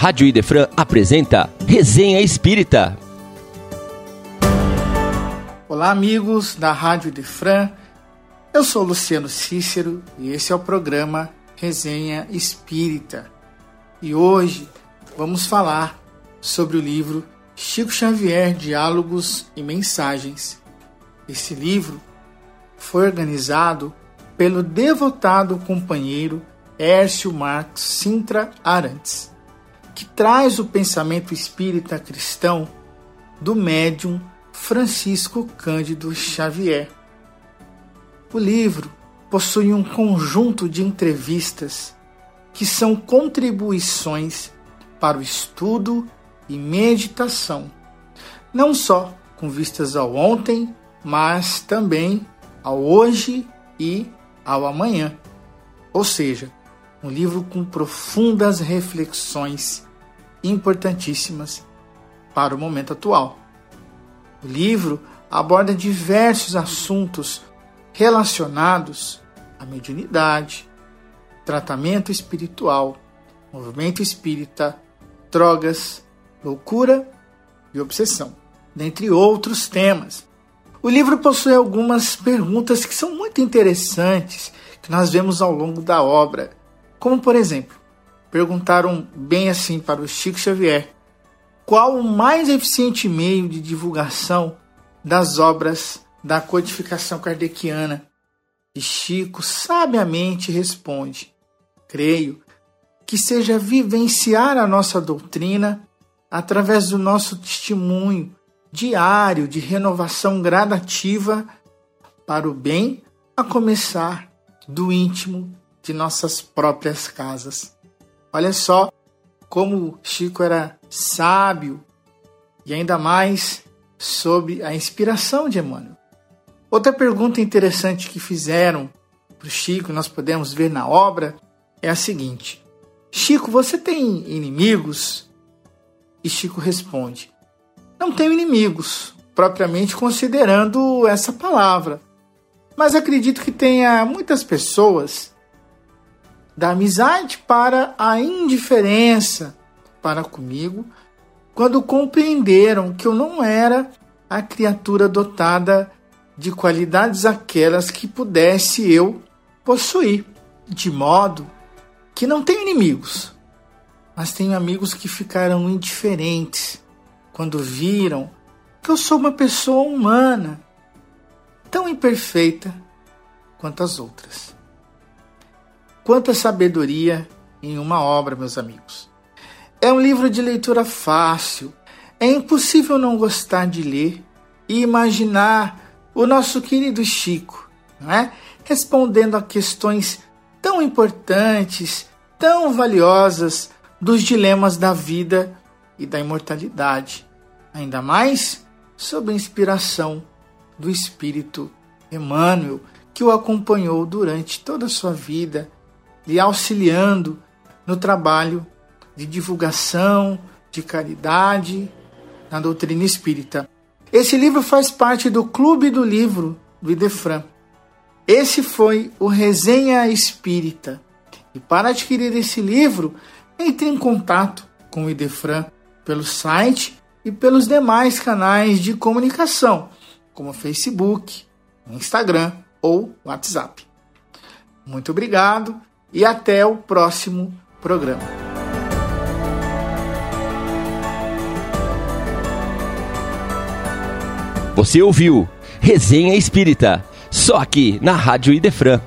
Rádio Idefran apresenta Resenha Espírita. Olá, amigos da Rádio Idefran. Eu sou Luciano Cícero e esse é o programa Resenha Espírita. E hoje vamos falar sobre o livro Chico Xavier Diálogos e Mensagens. Esse livro foi organizado pelo devotado companheiro Hércio Marcos Sintra Arantes, que traz o pensamento espírita cristão do médium Francisco Cândido Xavier. O livro possui um conjunto de entrevistas que são contribuições para o estudo e meditação, não só com vistas ao ontem, mas também ao hoje e ao amanhã. Ou seja, um livro com profundas reflexões importantíssimas para o momento atual. O livro aborda diversos assuntos relacionados à mediunidade, tratamento espiritual, movimento espírita, drogas, loucura e obsessão, dentre outros temas. O livro possui algumas perguntas que são muito interessantes que nós vemos ao longo da obra, como por exemplo, perguntaram bem assim para o Chico Xavier: qual o mais eficiente meio de divulgação das obras da codificação kardeciana? E Chico sabiamente responde: creio que seja vivenciar a nossa doutrina através do nosso testemunho diário de renovação gradativa para o bem, a começar do íntimo de nossas próprias casas. Olha só como Chico era sábio e ainda mais sob a inspiração de Emmanuel. Outra pergunta interessante que fizeram para o Chico, nós podemos ver na obra, é a seguinte: Chico, você tem inimigos? E Chico responde: Não tenho inimigos, propriamente considerando essa palavra. Mas acredito que tenha muitas pessoas da amizade para a indiferença para comigo, quando compreenderam que eu não era a criatura dotada de qualidades aquelas que pudesse eu possuir, de modo que não tenho inimigos, mas tenho amigos que ficaram indiferentes quando viram que eu sou uma pessoa humana, tão imperfeita quanto as outras. Quanta sabedoria em uma obra, meus amigos. É um livro de leitura fácil. É impossível não gostar de ler e imaginar o nosso querido Chico, não é? Respondendo a questões tão importantes, tão valiosas dos dilemas da vida e da imortalidade, ainda mais sob a inspiração do Espírito Emmanuel, que o acompanhou durante toda a sua vida, lhe auxiliando no trabalho de divulgação, de caridade na doutrina espírita. Esse livro faz parte do Clube do Livro do Idefran. Esse foi o Resenha Espírita. E para adquirir esse livro, entre em contato com o Idefran pelo site e pelos demais canais de comunicação, como Facebook, Instagram ou WhatsApp. Muito obrigado e até o próximo programa. Você ouviu Resenha Espírita, só aqui na Rádio Idefran.